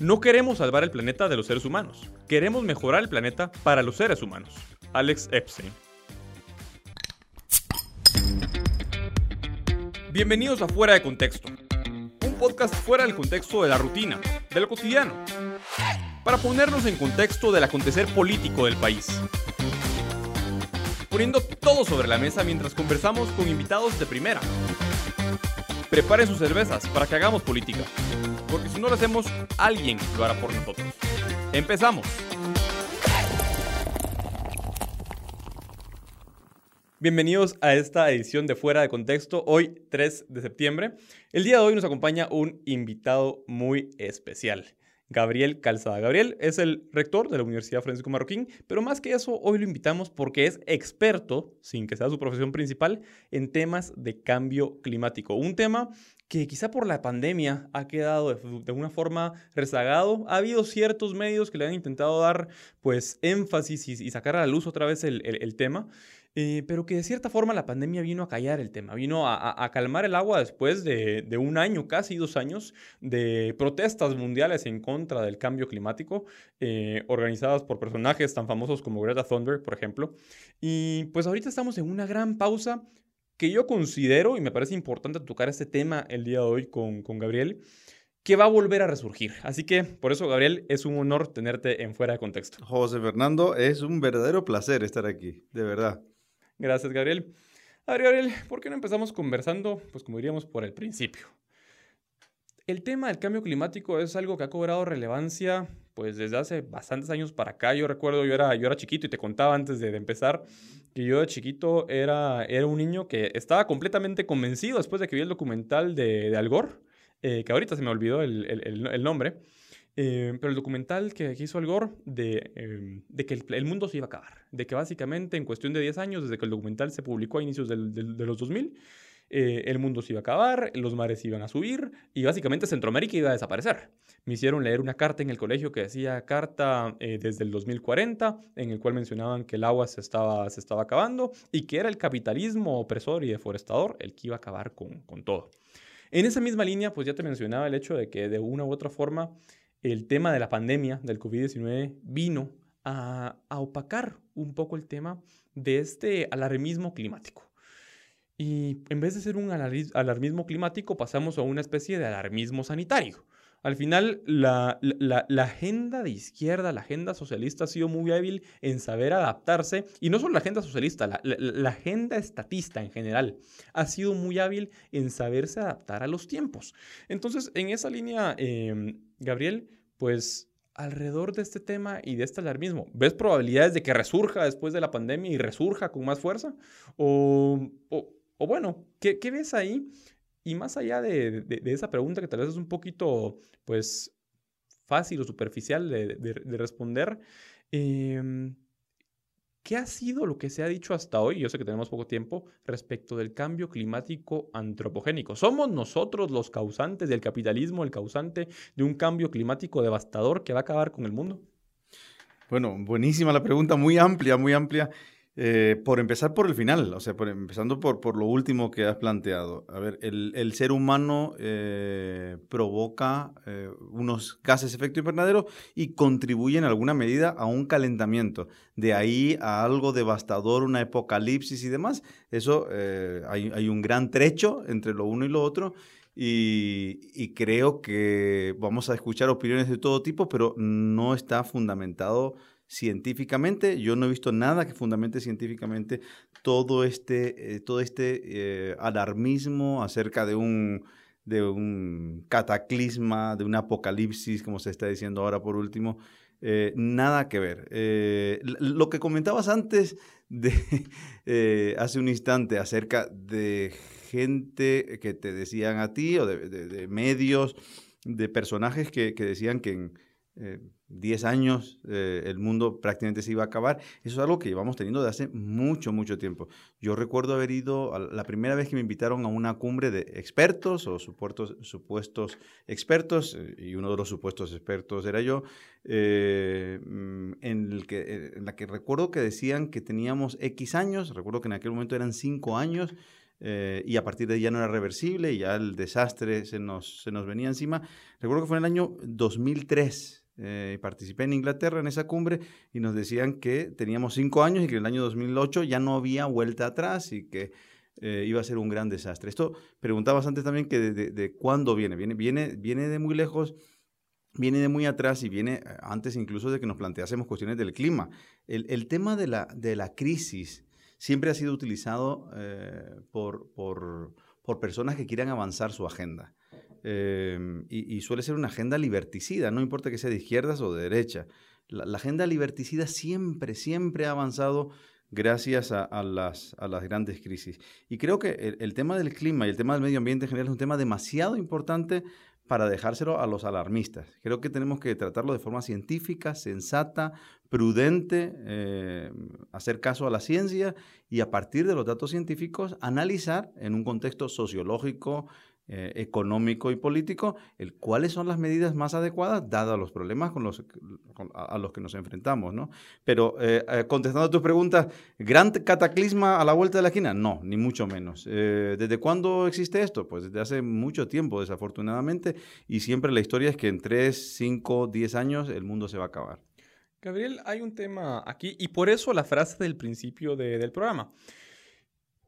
No queremos salvar el planeta de los seres humanos, queremos mejorar el planeta para los seres humanos. Alex Epstein. Bienvenidos a Fuera de Contexto, un podcast fuera del contexto de la rutina, de lo cotidiano, para ponernos en contexto del acontecer político del país. Poniendo todo sobre la mesa mientras conversamos con invitados de primera. Preparen sus cervezas para que hagamos política porque si no lo hacemos, alguien lo hará por nosotros. Empezamos. Bienvenidos a esta edición de Fuera de Contexto, hoy 3 de septiembre. El día de hoy nos acompaña un invitado muy especial. Gabriel Calzada. Gabriel es el rector de la Universidad Francisco Marroquín, pero más que eso, hoy lo invitamos porque es experto, sin que sea su profesión principal, en temas de cambio climático. Un tema que quizá por la pandemia ha quedado de, una forma rezagado. Ha habido ciertos medios que le han intentado dar pues énfasis y, sacar a la luz otra vez el, tema. Eh, pero que de cierta forma la pandemia vino a callar el tema, vino a, calmar el agua después de, un año, casi dos años, de protestas mundiales en contra del cambio climático, eh, organizadas por personajes tan famosos como Greta Thunberg, por ejemplo. Y pues ahorita estamos en una gran pausa que yo considero, y me parece importante tocar este tema el día de hoy con, con Gabriel, que va a volver a resurgir. Así que por eso, Gabriel, es un honor tenerte en fuera de contexto. José Fernando, es un verdadero placer estar aquí, de verdad. Gracias, Gabriel. A ver, Gabriel, ¿por qué no empezamos conversando, pues como diríamos, por el principio? El tema del cambio climático es algo que ha cobrado relevancia pues desde hace bastantes años para acá. Yo recuerdo, yo era, yo era chiquito y te contaba antes de, empezar que yo de chiquito era, era un niño que estaba completamente convencido después de que vi el documental de, Al Gore, eh, que ahorita se me olvidó el, el nombre, eh, pero el documental que, hizo Al Gore de, em, de que el, mundo se iba a acabar, de que básicamente en cuestión de 10 años, desde que el documental se publicó a inicios del, de los 2000, eh, el mundo se iba a acabar, los mares iban a subir y básicamente Centroamérica iba a desaparecer. Me hicieron leer una carta en el colegio que decía carta eh, desde el 2040, en el cual mencionaban que el agua se estaba, se estaba acabando y que era el capitalismo opresor y deforestador el que iba a acabar con, con todo. En esa misma línea, pues ya te mencionaba el hecho de que de una u otra forma el tema de la pandemia del COVID-19 vino a, a opacar un poco el tema de este alarmismo climático. Y en vez de ser un alarmismo climático, pasamos a una especie de alarmismo sanitario. Al final, la, agenda de izquierda, la agenda socialista ha sido muy hábil en saber adaptarse, y no solo la agenda socialista, la, agenda estatista en general, ha sido muy hábil en saberse adaptar a los tiempos. Entonces, en esa línea, em, Gabriel, pues alrededor de este tema y de este alarmismo, ¿ves probabilidades de que resurja después de la pandemia y resurja con más fuerza? ¿O, o bueno, ¿qué, ves ahí? Y más allá de, esa pregunta que tal vez es un poquito, pues, fácil o superficial de, responder, em, ¿qué ha sido lo que se ha dicho hasta hoy? Yo sé que tenemos poco tiempo respecto del cambio climático antropogénico. ¿Somos nosotros los causantes del capitalismo, el causante de un cambio climático devastador que va a acabar con el mundo? Bueno, buenísima la pregunta, muy amplia, muy amplia. Eh, por empezar por el final, o sea, empezando por, lo último que has planteado. A ver, el, ser humano eh, provoca eh, unos gases efecto invernadero y contribuye en alguna medida a un calentamiento. De ahí a algo devastador, una apocalipsis y demás. Eso, hay, un gran trecho entre lo uno y lo otro. Y creo que vamos a escuchar opiniones de todo tipo, pero no está fundamentado científicamente. Yo no he visto nada que fundamente científicamente todo este, eh, todo este eh, alarmismo acerca de un, de un cataclisma, de un apocalipsis, como se está diciendo ahora por último. Eh, nada que ver. lo que comentabas antes de hace un instante acerca de gente que te decían a ti o de, medios, de personajes que, que decían que 10 años eh, el mundo prácticamente se iba a acabar. Eso es algo que llevamos teniendo de hace mucho, mucho tiempo. Yo recuerdo haber ido, la primera vez que me invitaron a una cumbre de expertos o supuestos, supuestos expertos, eh, y uno de los supuestos expertos era yo, eh, mm, en, la que recuerdo que decían que teníamos X años, recuerdo que en aquel momento eran 5 años, eh, y a partir de ahí ya no era reversible y ya el desastre se nos, se nos venía encima. Recuerdo que fue en el año 2003. Eh, participé en Inglaterra en esa cumbre y nos decían que teníamos cinco años y que en el año 2008 ya no había vuelta atrás y que eh, iba a ser un gran desastre. Esto preguntabas antes también que de, cuándo viene. viene. Viene viene de muy lejos, viene de muy atrás y viene eh, antes incluso de que nos planteásemos cuestiones del clima. El, el tema de la, de la crisis siempre ha sido utilizado por, por, por, personas que quieran avanzar su agenda. Y, suele ser una agenda liberticida, no importa que sea de izquierdas o de derecha. La, la agenda liberticida siempre, siempre ha avanzado gracias a, las, a, las, grandes crisis. Y creo que el, tema del clima y el tema del medio ambiente en general es un tema demasiado importante para dejárselo a los alarmistas. Creo que tenemos que tratarlo de forma científica, sensata, prudente, eh, hacer caso a la ciencia y a partir de los datos científicos analizar en un contexto sociológico, eh, económico y político, el cuáles son las medidas más adecuadas dados los problemas con los, a, los que nos enfrentamos. ¿no? Pero eh, eh, contestando a tu pregunta, ¿gran cataclisma a la vuelta de la esquina? No, ni mucho menos. ¿Desde cuándo existe esto? Pues desde hace mucho tiempo, desafortunadamente, y siempre la historia es que en 3, 5, 10 años el mundo se va a acabar. Gabriel, hay un tema aquí, y por eso la frase del principio del programa.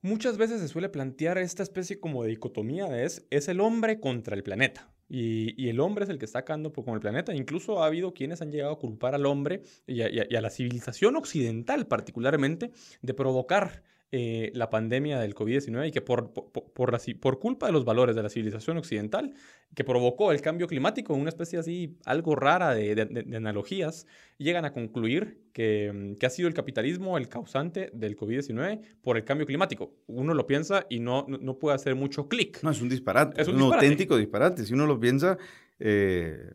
Muchas veces se suele plantear esta especie como de dicotomía es, es el hombre contra el planeta. Y, el hombre es el que está acabando con el planeta. Incluso ha habido quienes han llegado a culpar al hombre y a la civilización occidental particularmente de provocar eh, la pandemia del COVID-19 y que por, por, por, culpa de los valores de la civilización occidental, que provocó el cambio climático, una especie así, algo rara de, analogías, llegan a concluir que, que, ha sido el capitalismo el causante del COVID-19 por el cambio climático. Uno lo piensa y no, no puede hacer mucho clic. No, es un disparate, es un, auténtico disparate. Si uno lo piensa... Eh,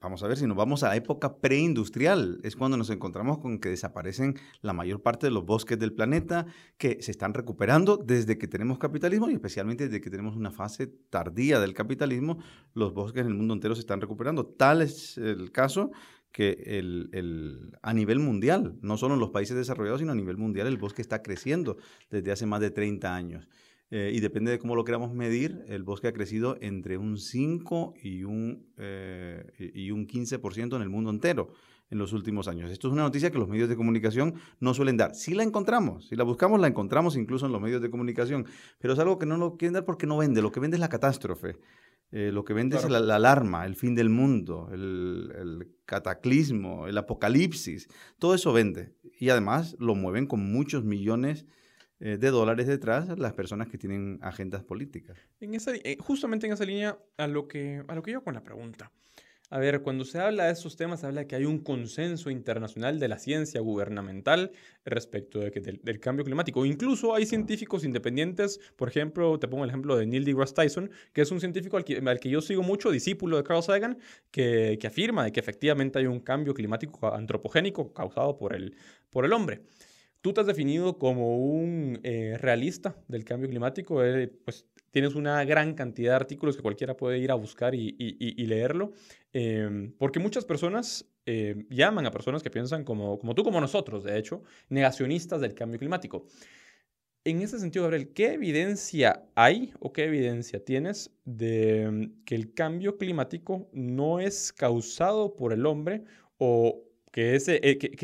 vamos a ver, si nos vamos a la época preindustrial, es cuando nos encontramos con que desaparecen la mayor parte de los bosques del planeta, que se están recuperando desde que tenemos capitalismo y especialmente desde que tenemos una fase tardía del capitalismo, los bosques en el mundo entero se están recuperando. Tal es el caso que el, a nivel mundial, no solo en los países desarrollados, sino a nivel mundial, el bosque está creciendo desde hace más de 30 años. Eh, y depende de cómo lo queramos medir, el bosque ha crecido entre un 5 y un, eh, y un 15% en el mundo entero en los últimos años. Esto es una noticia que los medios de comunicación no suelen dar. Si la encontramos, si la buscamos, la encontramos incluso en los medios de comunicación, pero es algo que no lo quieren dar porque no vende, lo que vende es la catástrofe. Eh, lo que vende es la, alarma, el fin del mundo, el, el, cataclismo, el apocalipsis. Todo eso vende. Y además lo mueven con muchos millones eh, de dólares detrás las personas que tienen agendas políticas. En esa, eh, justamente en esa línea, a lo, que, a lo que yo con la pregunta. A ver, cuando se habla de esos temas, se habla de que hay un consenso internacional de la ciencia gubernamental respecto de que del, cambio climático. Incluso hay científicos independientes, por ejemplo, te pongo el ejemplo de Neil deGrasse Tyson, que es un científico al que, al que yo sigo mucho, discípulo de Carl Sagan, que, que, afirma de que efectivamente hay un cambio climático antropogénico causado por el, por el hombre. Tú te has definido como un eh, realista del cambio climático, eh, pues tienes una gran cantidad de artículos que cualquiera puede ir a buscar y, leerlo, em, porque muchas personas em, llaman a personas que piensan como, como tú, como nosotros, de hecho, negacionistas del cambio climático. En ese sentido, Gabriel, ¿qué evidencia hay o qué evidencia tienes de em, que el cambio climático no es causado por el hombre o, que ese, eh, que,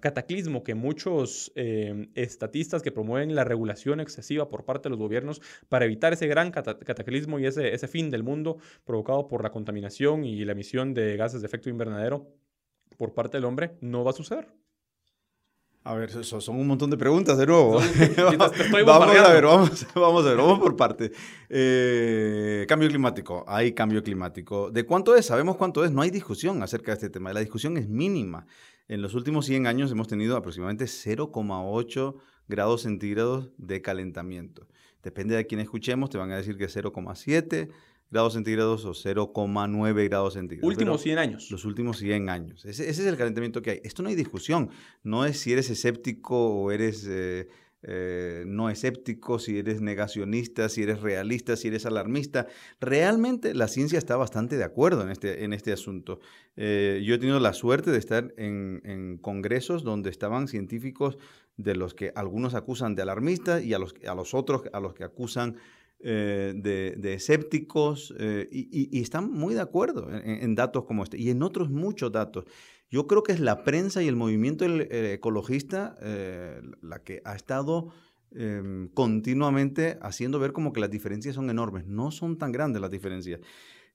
cataclismo que muchos eh, estatistas que promueven la regulación excesiva por parte de los gobiernos para evitar ese gran cataclismo y ese, ese fin del mundo provocado por la contaminación y la emisión de gases de efecto invernadero por parte del hombre no va a suceder. A ver, son un montón de preguntas de nuevo. vamos a ver, vamos, vamos, a ver, vamos por parte. Eh, cambio climático, hay cambio climático. ¿De cuánto es? Sabemos cuánto es, no hay discusión acerca de este tema. La discusión es mínima. En los últimos 100 años hemos tenido aproximadamente 0,8 grados centígrados de calentamiento. Depende de quién escuchemos, te van a decir que 0,7, grados centígrados o 0,9 grados centígrados. Últimos 100 años. Los últimos 100 años. Ese, es el calentamiento que hay. Esto no hay discusión. No es si eres escéptico o eres eh, eh, no escéptico, si eres negacionista, si eres realista, si eres alarmista. Realmente la ciencia está bastante de acuerdo en este, en este asunto. Eh, yo he tenido la suerte de estar en, congresos donde estaban científicos de los que algunos acusan de alarmistas y a los, a los otros a los que acusan eh, de, escépticos y, están muy de acuerdo en, datos como este y en otros muchos datos. Yo creo que es la prensa y el movimiento eh, ecologista eh, la que ha estado em, continuamente haciendo ver como que las diferencias son enormes. No son tan grandes las diferencias.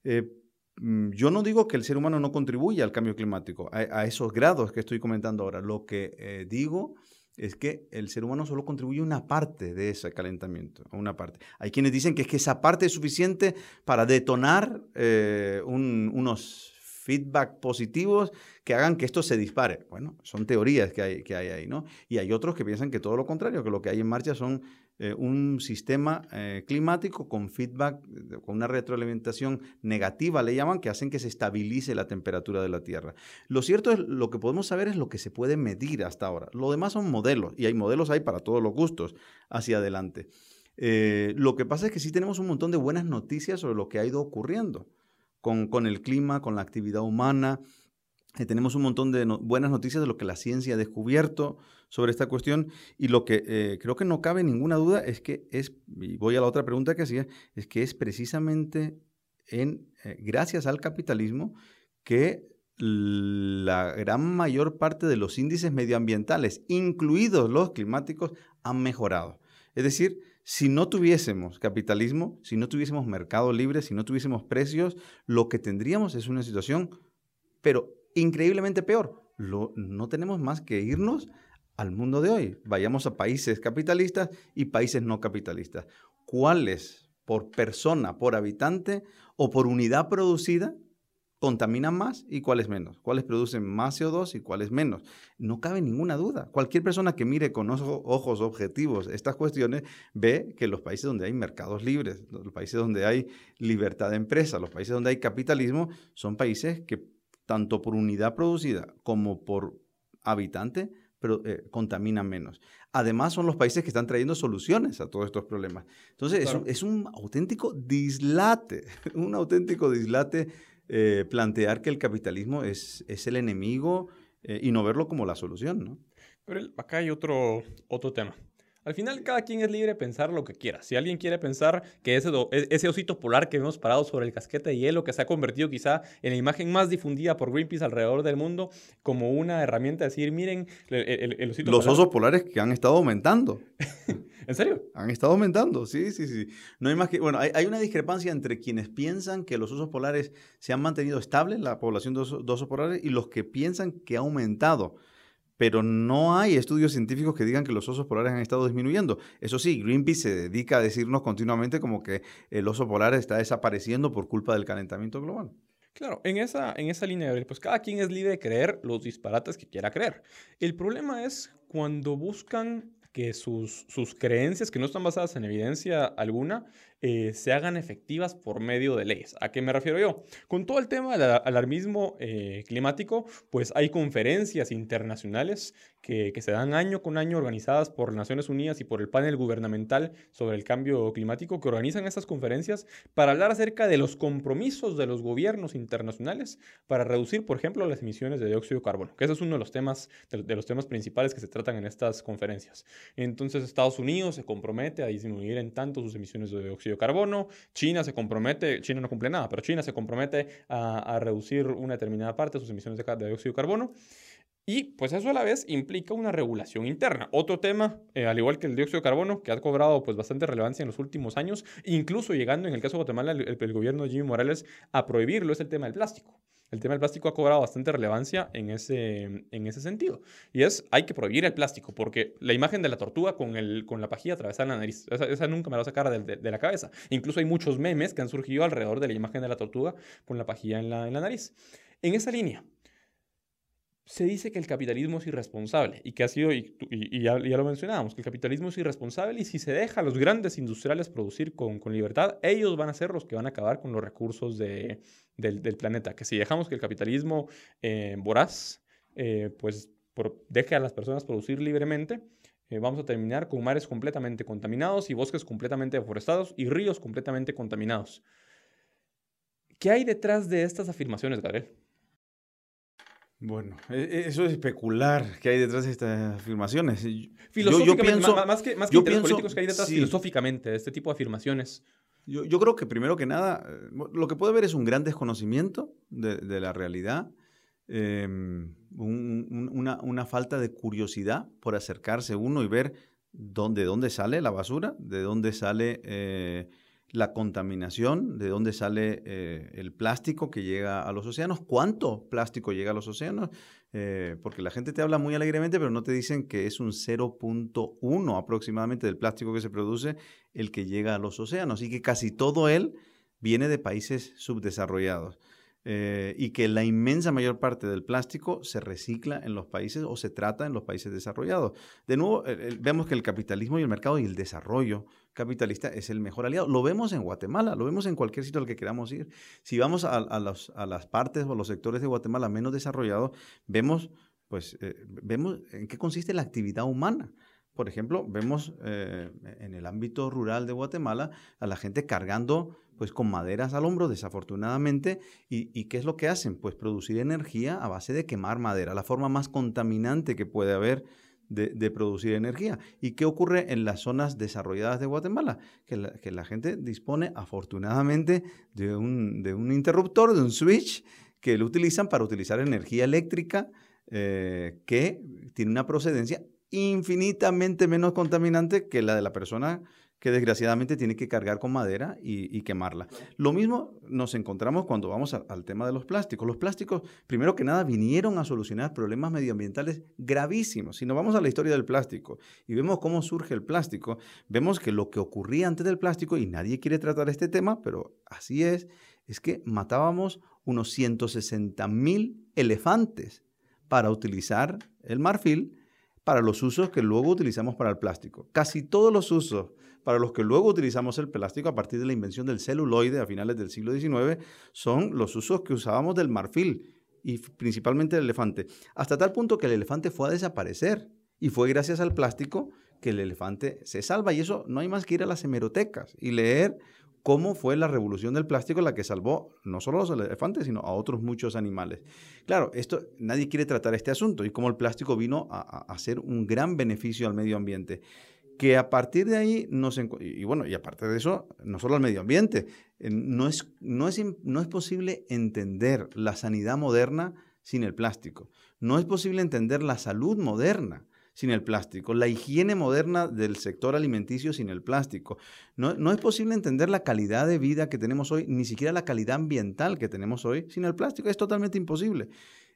Eh, mm, yo no digo que el ser humano no contribuya al cambio climático, a, esos grados que estoy comentando ahora. Lo que digo es que el ser humano solo contribuye una parte de ese calentamiento, una parte. Hay quienes dicen que es que esa parte es suficiente para detonar unos feedback positivos que hagan que esto se dispare. Bueno, son teorías que hay, que hay ahí, ¿no? Y hay otros que piensan que todo lo contrario, que lo que hay en marcha son eh, un sistema eh, climático con feedback, con una retroalimentación negativa, le llaman, que hacen que se estabilice la temperatura de la Tierra. Lo cierto es, lo que podemos saber es lo que se puede medir hasta ahora. Lo demás son modelos, y hay modelos ahí para todos los gustos hacia adelante. Eh, lo que pasa es que sí tenemos un montón de buenas noticias sobre lo que ha ido ocurriendo con, el clima, con la actividad humana. Eh, tenemos un montón de buenas noticias de lo que la ciencia ha descubierto sobre esta cuestión y lo que eh, creo que no cabe ninguna duda es que es, y voy a la otra pregunta que hacía, es que es precisamente en, eh, gracias al capitalismo que la gran mayor parte de los índices medioambientales, incluidos los climáticos, han mejorado. Es decir, si no tuviésemos capitalismo, si no tuviésemos mercado libre, si no tuviésemos precios, lo que tendríamos es una situación, pero increíblemente peor. no tenemos más que irnos al mundo de hoy. Vayamos a países capitalistas y países no capitalistas. ¿Cuáles por persona, por habitante o por unidad producida contaminan más y cuáles menos, cuáles producen más CO2 y cuáles menos. No cabe ninguna duda. Cualquier persona que mire con ojos objetivos estas cuestiones ve que los países donde hay mercados libres, los países donde hay libertad de empresa, los países donde hay capitalismo, son países que tanto por unidad producida como por habitante pero, eh, contaminan menos. Además, son los países que están trayendo soluciones a todos estos problemas. Entonces, es un auténtico dislate, un auténtico dislate eh, plantear que el capitalismo es, es el enemigo eh, y no verlo como la solución, ¿no? Pero acá hay otro, otro tema. Al final, cada quien es libre de pensar lo que quiera. Si alguien quiere pensar que ese, e, ese osito polar que vemos parado sobre el casquete de hielo, que se ha convertido quizá en la imagen más difundida por Greenpeace alrededor del mundo, como una herramienta de decir, miren, el, osito Los osos polares que han estado aumentando. ¿En serio? Han estado aumentando, sí, sí, sí. No hay más que, bueno, hay, una discrepancia entre quienes piensan que los osos polares se han mantenido estables, la población de osos polares, y los que piensan que ha aumentado pero no hay estudios científicos que digan que los osos polares han estado disminuyendo. Eso sí, Greenpeace se dedica a decirnos continuamente como que el oso polar está desapareciendo por culpa del calentamiento global. Claro, en esa, en esa línea, pues cada quien es libre de creer los disparates que quiera creer. El problema es cuando buscan que sus, sus creencias, que no están basadas en evidencia alguna, eh, se hagan efectivas por medio de leyes. ¿A qué me refiero yo? Con todo el tema del alarmismo eh, climático, pues hay conferencias internacionales que, se dan año con año organizadas por Naciones Unidas y por el panel gubernamental sobre el cambio climático que organizan estas conferencias para hablar acerca de los compromisos de los gobiernos internacionales para reducir, por ejemplo, las emisiones de dióxido de carbono, que ese es uno de los temas, de los temas principales que se tratan en estas conferencias. Entonces, Estados Unidos se compromete a disminuir en tanto sus emisiones de dióxido de carbono. China se compromete, China no cumple nada, pero China se compromete a, reducir una determinada parte de sus emisiones de, dióxido de carbono. Y pues eso a la vez implica una regulación interna. Otro tema, eh, al igual que el dióxido de carbono, que ha cobrado pues bastante relevancia en los últimos años, incluso llegando en el caso de Guatemala el gobierno de Jimmy Morales a prohibirlo, es el tema del plástico. El tema del plástico ha cobrado bastante relevancia en ese, en ese sentido. Y es, hay que prohibir el plástico, porque la imagen de la tortuga con, el, con la pajilla atravesada en la nariz, esa, nunca me la va a sacar de, de, la cabeza. Incluso hay muchos memes que han surgido alrededor de la imagen de la tortuga con la pajilla en la, en la nariz. En esa línea, se dice que el capitalismo es irresponsable y que ha sido, y, ya, lo mencionábamos, que el capitalismo es irresponsable y si se deja a los grandes industriales producir con, libertad, ellos van a ser los que van a acabar con los recursos del, planeta. Que si dejamos que el capitalismo eh, voraz, eh, pues deje a las personas producir libremente, eh, vamos a terminar con mares completamente contaminados y bosques completamente deforestados y ríos completamente contaminados. ¿Qué hay detrás de estas afirmaciones, Gabriel? Bueno, e, eso es especular qué hay detrás de estas afirmaciones. Filosóficamente, yo, pienso, más, que, más que políticos que hay detrás filosóficamente de este tipo de afirmaciones. Yo, yo, creo que primero que nada, eh, lo que puede haber es un gran desconocimiento de, de la realidad, eh, una, una, falta de curiosidad por acercarse uno y ver dónde, dónde sale la basura, de dónde sale eh, la contaminación, de dónde sale eh, el plástico que llega a los océanos, cuánto plástico llega a los océanos, eh, porque la gente te habla muy alegremente, pero no te dicen que es un 0.1 aproximadamente del plástico que se produce el que llega a los océanos y que casi todo él viene de países subdesarrollados. Eh, y que la inmensa mayor parte del plástico se recicla en los países o se trata en los países desarrollados. De nuevo, vemos que el capitalismo y el mercado y el desarrollo capitalista es el mejor aliado. Lo vemos en Guatemala, lo vemos en cualquier sitio al que queramos ir. Si vamos a, las partes o los sectores de Guatemala menos desarrollados, vemos, pues, eh, vemos en qué consiste la actividad humana. Por ejemplo, vemos eh, en el ámbito rural de Guatemala a la gente cargando pues con maderas al hombro, desafortunadamente. ¿Y, qué es lo que hacen? Pues producir energía a base de quemar madera, la forma más contaminante que puede haber de, producir energía. ¿Y qué ocurre en las zonas desarrolladas de Guatemala? Que la, gente dispone afortunadamente de un, de un, interruptor, de un switch, que lo utilizan para utilizar energía eléctrica eh, que tiene una procedencia infinitamente menos contaminante que la de la persona que desgraciadamente tiene que cargar con madera y, quemarla. Lo mismo nos encontramos cuando vamos al tema de los plásticos. Los plásticos, primero que nada, vinieron a solucionar problemas medioambientales gravísimos. Si nos vamos a la historia del plástico y vemos cómo surge el plástico, vemos que lo que ocurría antes del plástico, y nadie quiere tratar este tema, pero así es, es que matábamos unos 160 mil elefantes para utilizar el marfil para los usos que luego utilizamos para el plástico. Casi todos los usos para los que luego utilizamos el plástico a partir de la invención del celuloide a finales del siglo XIX son los usos que usábamos del marfil y principalmente el elefante, hasta tal punto que el elefante fue a desaparecer y fue gracias al plástico que el elefante se salva y eso no hay más que ir a las hemerotecas y leer cómo fue la revolución del plástico la que salvó no solo a los elefantes, sino a otros muchos animales. Claro, esto nadie quiere tratar este asunto y cómo el plástico vino a, a ser un gran beneficio al medio ambiente que a partir de ahí nos y bueno, y aparte de eso, no solo al medio ambiente, eh, no es, no, es, no es posible entender la sanidad moderna sin el plástico. No es posible entender la salud moderna sin el plástico, la higiene moderna del sector alimenticio sin el plástico. No, no, es posible entender la calidad de vida que tenemos hoy, ni siquiera la calidad ambiental que tenemos hoy sin el plástico. Es totalmente imposible.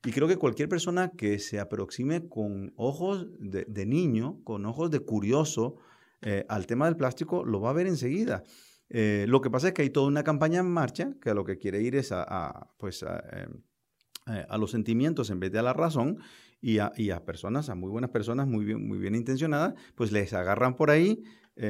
Y creo que cualquier persona que se aproxime con ojos de, niño, con ojos de curioso eh, al tema del plástico, lo va a ver enseguida. Eh, lo que pasa es que hay toda una campaña en marcha que a lo que quiere ir es a, pues eh, a, los sentimientos en vez de a la razón y a, y a, personas, a muy buenas personas, muy bien, muy bien intencionadas, pues les agarran por ahí y,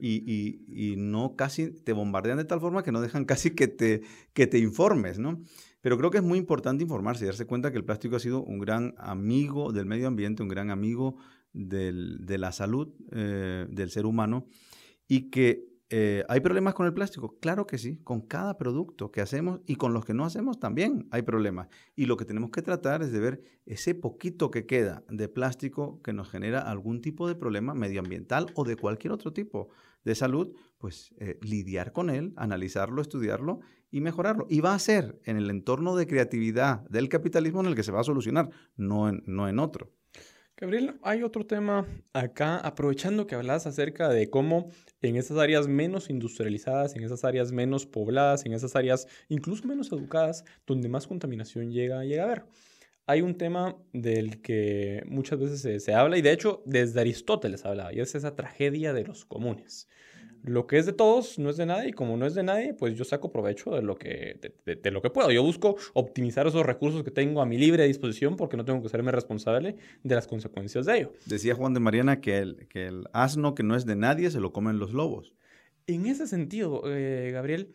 y, y, no casi te bombardean de tal forma que no dejan casi que te, que te informes, ¿no? Pero creo que es muy importante informarse y darse cuenta que el plástico ha sido un gran amigo del medio ambiente, un gran amigo de la salud eh, del ser humano y que eh, ¿Hay problemas con el plástico? Claro que sí, con cada producto que hacemos y con los que no hacemos también hay problemas. Y lo que tenemos que tratar es de ver ese poquito que queda de plástico que nos genera algún tipo de problema medioambiental o de cualquier otro tipo de salud, pues eh, lidiar con él, analizarlo, estudiarlo y mejorarlo. Y va a ser en el entorno de creatividad del capitalismo en el que se va a solucionar, no en, no en otro. Gabriel, hay otro tema acá, aprovechando que hablas acerca de cómo en esas áreas menos industrializadas, en esas áreas menos pobladas, en esas áreas incluso menos educadas, donde más contaminación llega, llega a haber. Hay un tema del que muchas veces se, se habla y de hecho desde Aristóteles hablaba y es esa tragedia de los comunes lo que es de todos no es de nadie y como no es de nadie, pues yo saco provecho de lo que, de, lo que puedo. Yo busco optimizar esos recursos que tengo a mi libre disposición porque no tengo que serme responsable de las consecuencias de ello. Decía Juan de Mariana que el, que el asno que no es de nadie se lo comen los lobos. En ese sentido, eh, Gabriel,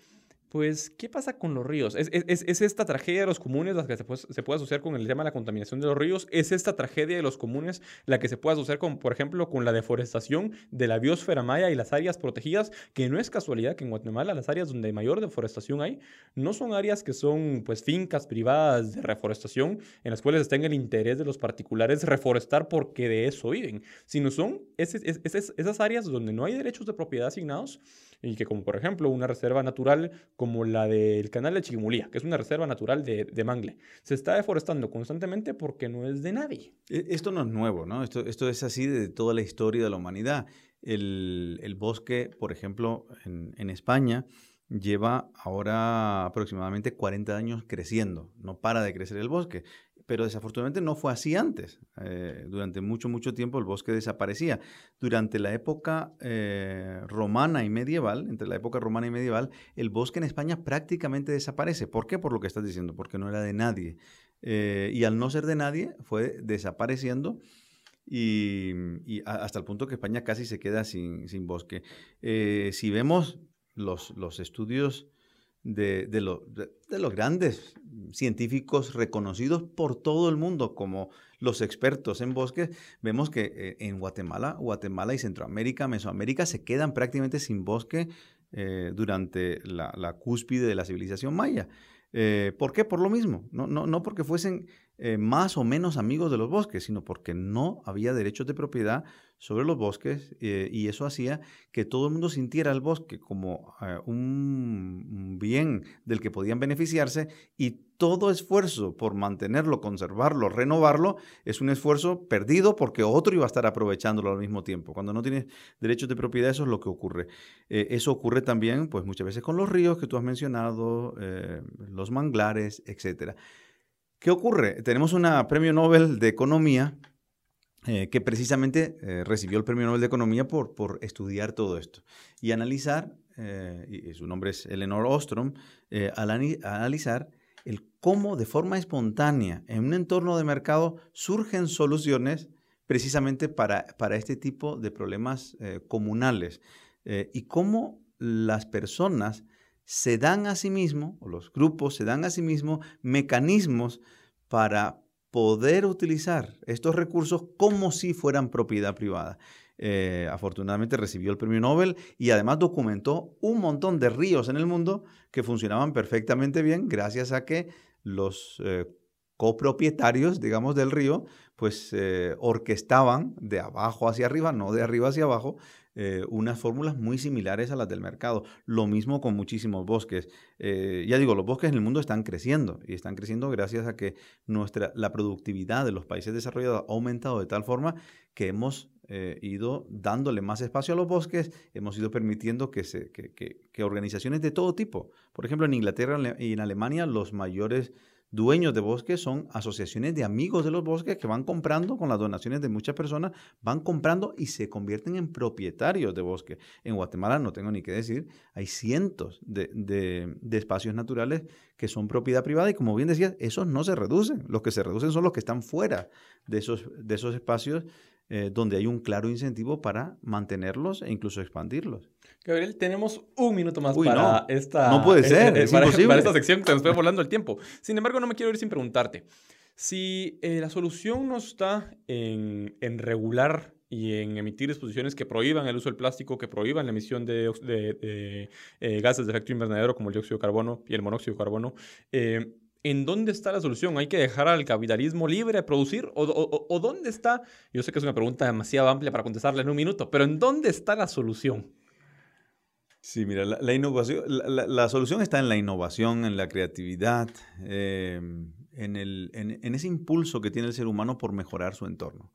Pues, ¿qué pasa con los ríos? ¿Es, es, esta tragedia de los comunes la que se puede, se puede, asociar con el tema de la contaminación de los ríos? ¿Es esta tragedia de los comunes la que se puede asociar con, por ejemplo, con la deforestación de la biosfera maya y las áreas protegidas? Que no es casualidad que en Guatemala las áreas donde mayor deforestación hay no son áreas que son, pues, fincas privadas de reforestación en las cuales está el interés de los particulares reforestar porque de eso viven, sino son esas áreas donde no hay derechos de propiedad asignados y que como por ejemplo una reserva natural como la del canal de Chiquimulía, que es una reserva natural de, mangle, se está deforestando constantemente porque no es de nadie. E, esto no es nuevo, ¿no? Esto, esto es así de toda la historia de la humanidad. El, el bosque, por ejemplo, en, en España, lleva ahora aproximadamente 40 años creciendo, no para de crecer el bosque pero desafortunadamente no fue así antes. Eh, durante mucho, mucho tiempo el bosque desaparecía. Durante la época eh, romana y medieval, entre la época romana y medieval, el bosque en España prácticamente desaparece. ¿Por qué? Por lo que estás diciendo, porque no era de nadie. Eh, y al no ser de nadie, fue desapareciendo. Y, hasta el punto que España casi se queda sin, sin bosque. si vemos los, los estudios de, de, los grandes científicos reconocidos por todo el mundo como los expertos en bosques, vemos que eh, en Guatemala, Guatemala y Centroamérica, Mesoamérica se quedan prácticamente sin bosque eh, durante la, cúspide de la civilización maya. Eh, ¿Por qué? Por lo mismo. No, no, no porque fuesen más o menos amigos de los bosques, sino porque no había derechos de propiedad sobre los bosques eh, y eso hacía que todo el mundo sintiera el bosque como eh, un bien del que podían beneficiarse y todo esfuerzo por mantenerlo, conservarlo, renovarlo, es un esfuerzo perdido porque otro iba a estar aprovechándolo al mismo tiempo. Cuando no tienes derechos de propiedad, eso es lo que ocurre. Eh, eso ocurre también, pues muchas veces con los ríos que tú has mencionado, los manglares, etc. ¿Qué ocurre? Tenemos un premio Nobel de Economía eh, que precisamente eh, recibió el Premio Nobel de Economía por, por estudiar todo esto y analizar, eh, y su nombre es Eleanor Ostrom, analizar el cómo de forma espontánea en un entorno de mercado surgen soluciones precisamente para, para este tipo de problemas comunales y cómo las personas se dan a sí mismos, o los grupos se dan a sí mismos, mecanismos para poder utilizar estos recursos como si fueran propiedad privada. Eh, afortunadamente recibió el premio Nobel y además documentó un montón de ríos en el mundo que funcionaban perfectamente bien gracias a que los eh, copropietarios, digamos, del río, pues eh, orquestaban de abajo hacia arriba, no de arriba hacia abajo, eh, unas fórmulas muy similares a las del mercado. Lo mismo con muchísimos bosques. Eh, ya digo, los bosques en el mundo están creciendo y están creciendo gracias a que nuestra, la productividad de los países desarrollados ha aumentado de tal forma que hemos eh, ido dándole más espacio a los bosques, hemos ido permitiendo que, se, que, que organizaciones de todo tipo, por ejemplo en Inglaterra y en Alemania, los mayores dueños de bosques son asociaciones de amigos de los bosques que van comprando con las donaciones de muchas personas, van comprando y se convierten en propietarios de bosques. En Guatemala, no tengo ni qué decir, hay cientos de, espacios naturales que son propiedad privada y como bien decías, esos no se reducen. Los que se reducen son los que están fuera de esos, de esos espacios eh, donde hay un claro incentivo para mantenerlos e incluso expandirlos. Gabriel, tenemos un minuto más para esta... No puede ser, eh, para, esta sección que nos estoy volando el tiempo. Sin embargo, no me quiero ir sin preguntarte. Si eh, la solución no está en, en, regular y en emitir disposiciones que prohíban el uso del plástico, que prohíban la emisión de, de, gases de efecto invernadero como el dióxido de carbono y el monóxido de carbono, ¿en dónde está la solución? ¿Hay que dejar al capitalismo libre de producir? ¿O, dónde está? Yo sé que es una pregunta demasiado amplia para contestarla en un minuto, pero ¿en dónde está la solución? Sí, mira, la, innovación, la, solución está en la innovación, en la creatividad, em, en, el, en, ese impulso que tiene el ser humano por mejorar su entorno.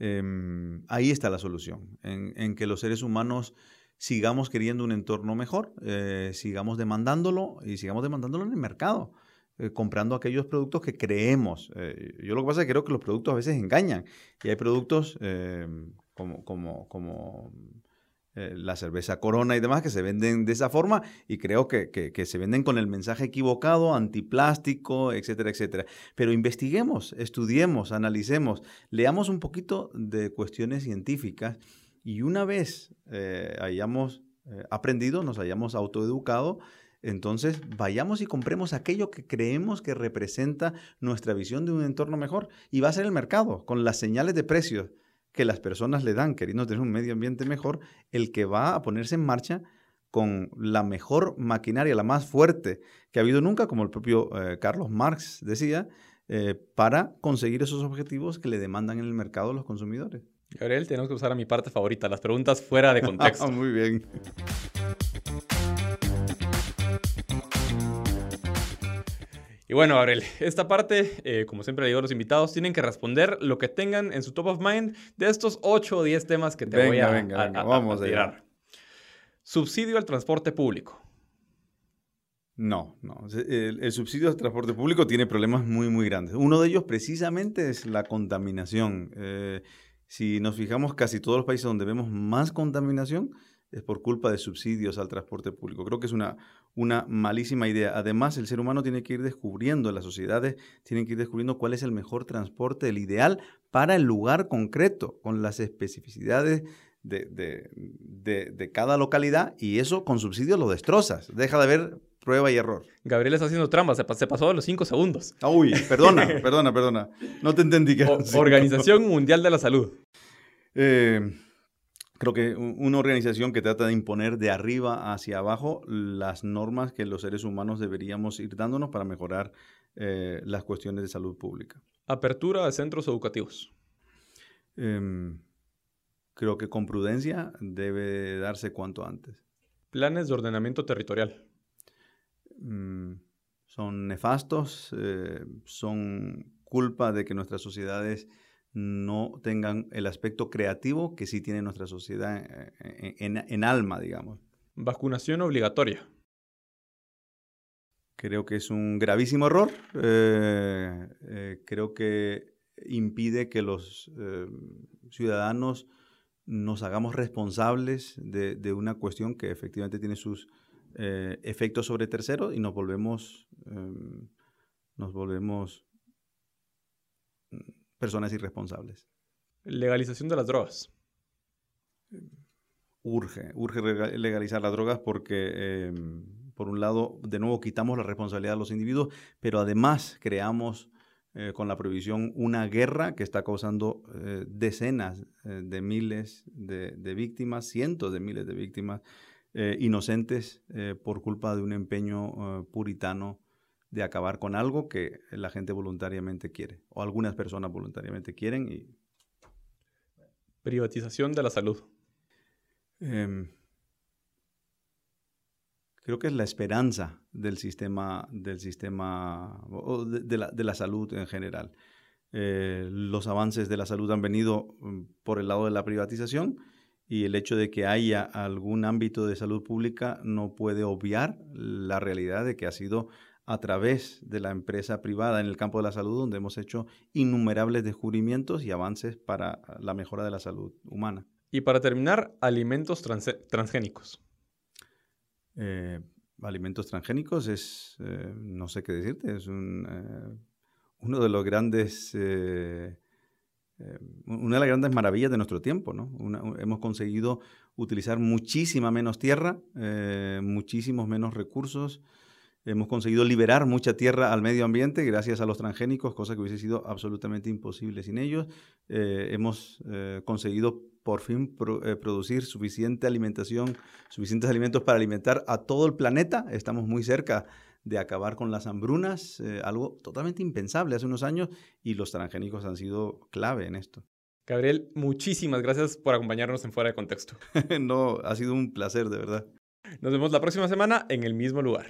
Em, ahí está la solución, en, que los seres humanos sigamos queriendo un entorno mejor, eh, sigamos demandándolo y sigamos demandándolo en el mercado. Eh, comprando aquellos productos que creemos. Eh, yo lo que pasa es que creo que los productos a veces engañan y hay productos eh, como, como, como la cerveza Corona y demás que se venden de esa forma y creo que, que, se venden con el mensaje equivocado, antiplástico, etcétera, etcétera. Pero investiguemos, estudiemos, analicemos, leamos un poquito de cuestiones científicas y una vez hayamos aprendido, nos hayamos autoeducado, Entonces, vayamos y compremos aquello que creemos que representa nuestra visión de un entorno mejor. Y va a ser el mercado, con las señales de precios que las personas le dan, queriendo tener un medio ambiente mejor, el que va a ponerse en marcha con la mejor maquinaria, la más fuerte que ha habido nunca, como el propio eh, Carlos Marx decía, eh, para conseguir esos objetivos que le demandan en el mercado los consumidores. Gabriel, tenemos que usar a mi parte favorita, las preguntas fuera de contexto. Muy bien. Y bueno, Gabriel, esta parte, eh, como siempre le digo a los invitados, tienen que responder lo que tengan en su top of mind de estos 8 o 10 temas que te voy a, venga, vamos a tirar. Subsidio al transporte público. No, no. El, subsidio al transporte público tiene problemas muy, muy grandes. Uno de ellos precisamente es la contaminación. Eh, si nos fijamos, casi todos los países donde vemos más contaminación es por culpa de subsidios al transporte público. Creo que es una, una malísima idea. Además, el ser humano tiene que ir descubriendo, las sociedades tienen que ir descubriendo cuál es el mejor transporte, el ideal para el lugar concreto, con las especificidades de, cada localidad y eso con subsidios lo destrozas. Deja de haber prueba y error. Gabriel está haciendo trampas, se, pasó de los cinco segundos. Uy, perdona, perdona, perdona. No te entendí. Que Organización Mundial de la Salud. Eh, creo que una organización que trata de imponer de arriba hacia abajo las normas que los seres humanos deberíamos ir dándonos para mejorar eh, las cuestiones de salud pública. Apertura de centros educativos. Em, creo que con prudencia debe darse cuanto antes. Planes de ordenamiento territorial. Mm, son nefastos, eh, son culpa de que nuestras sociedades no tengan el aspecto creativo que sí tiene nuestra sociedad eh, en, alma, digamos. Vacunación obligatoria. Creo que es un gravísimo error. Eh, creo que impide que los ciudadanos nos hagamos responsables de, una cuestión que efectivamente tiene sus eh, efectos sobre terceros y nos volvemos, em, nos volvemos personas irresponsables. Legalización de las drogas. Urge, urge legalizar las drogas porque, em, por un lado, de nuevo quitamos la responsabilidad de los individuos, pero además creamos eh, con la prohibición una guerra que está causando eh, decenas eh, de miles de, víctimas, cientos de miles de víctimas inocentes por culpa de un empeño puritano de acabar con algo que la gente voluntariamente quiere, o algunas personas voluntariamente quieren. Y... Privatización de la salud. Em, creo que es la esperanza del sistema, del sistema de, la, salud en general. Eh, los avances de la salud han venido mm, por el lado de la privatización y el hecho de que haya algún ámbito de salud pública no puede obviar la realidad de que ha sido a través de la empresa privada en el campo de la salud donde hemos hecho innumerables descubrimientos y avances para la mejora de la salud humana. Y para terminar, alimentos transgénicos. Eh, alimentos transgénicos es, eh, no sé qué decirte, es un, eh, uno de los grandes, una de las grandes maravillas de nuestro tiempo. ¿no? hemos conseguido utilizar muchísima menos tierra, muchísimos menos recursos. Hemos conseguido liberar mucha tierra al medio ambiente gracias a los transgénicos, cosa que hubiese sido absolutamente imposible sin ellos. hemos conseguido por fin eh, producir suficiente alimentación, suficientes alimentos para alimentar a todo el planeta. Estamos muy cerca de acabar con las hambrunas, eh, algo totalmente impensable hace unos años, y los transgénicos han sido clave en esto. Gabriel, muchísimas gracias por acompañarnos en Fuera de Contexto. no, ha sido un placer, de verdad. Nos vemos la próxima semana en el mismo lugar.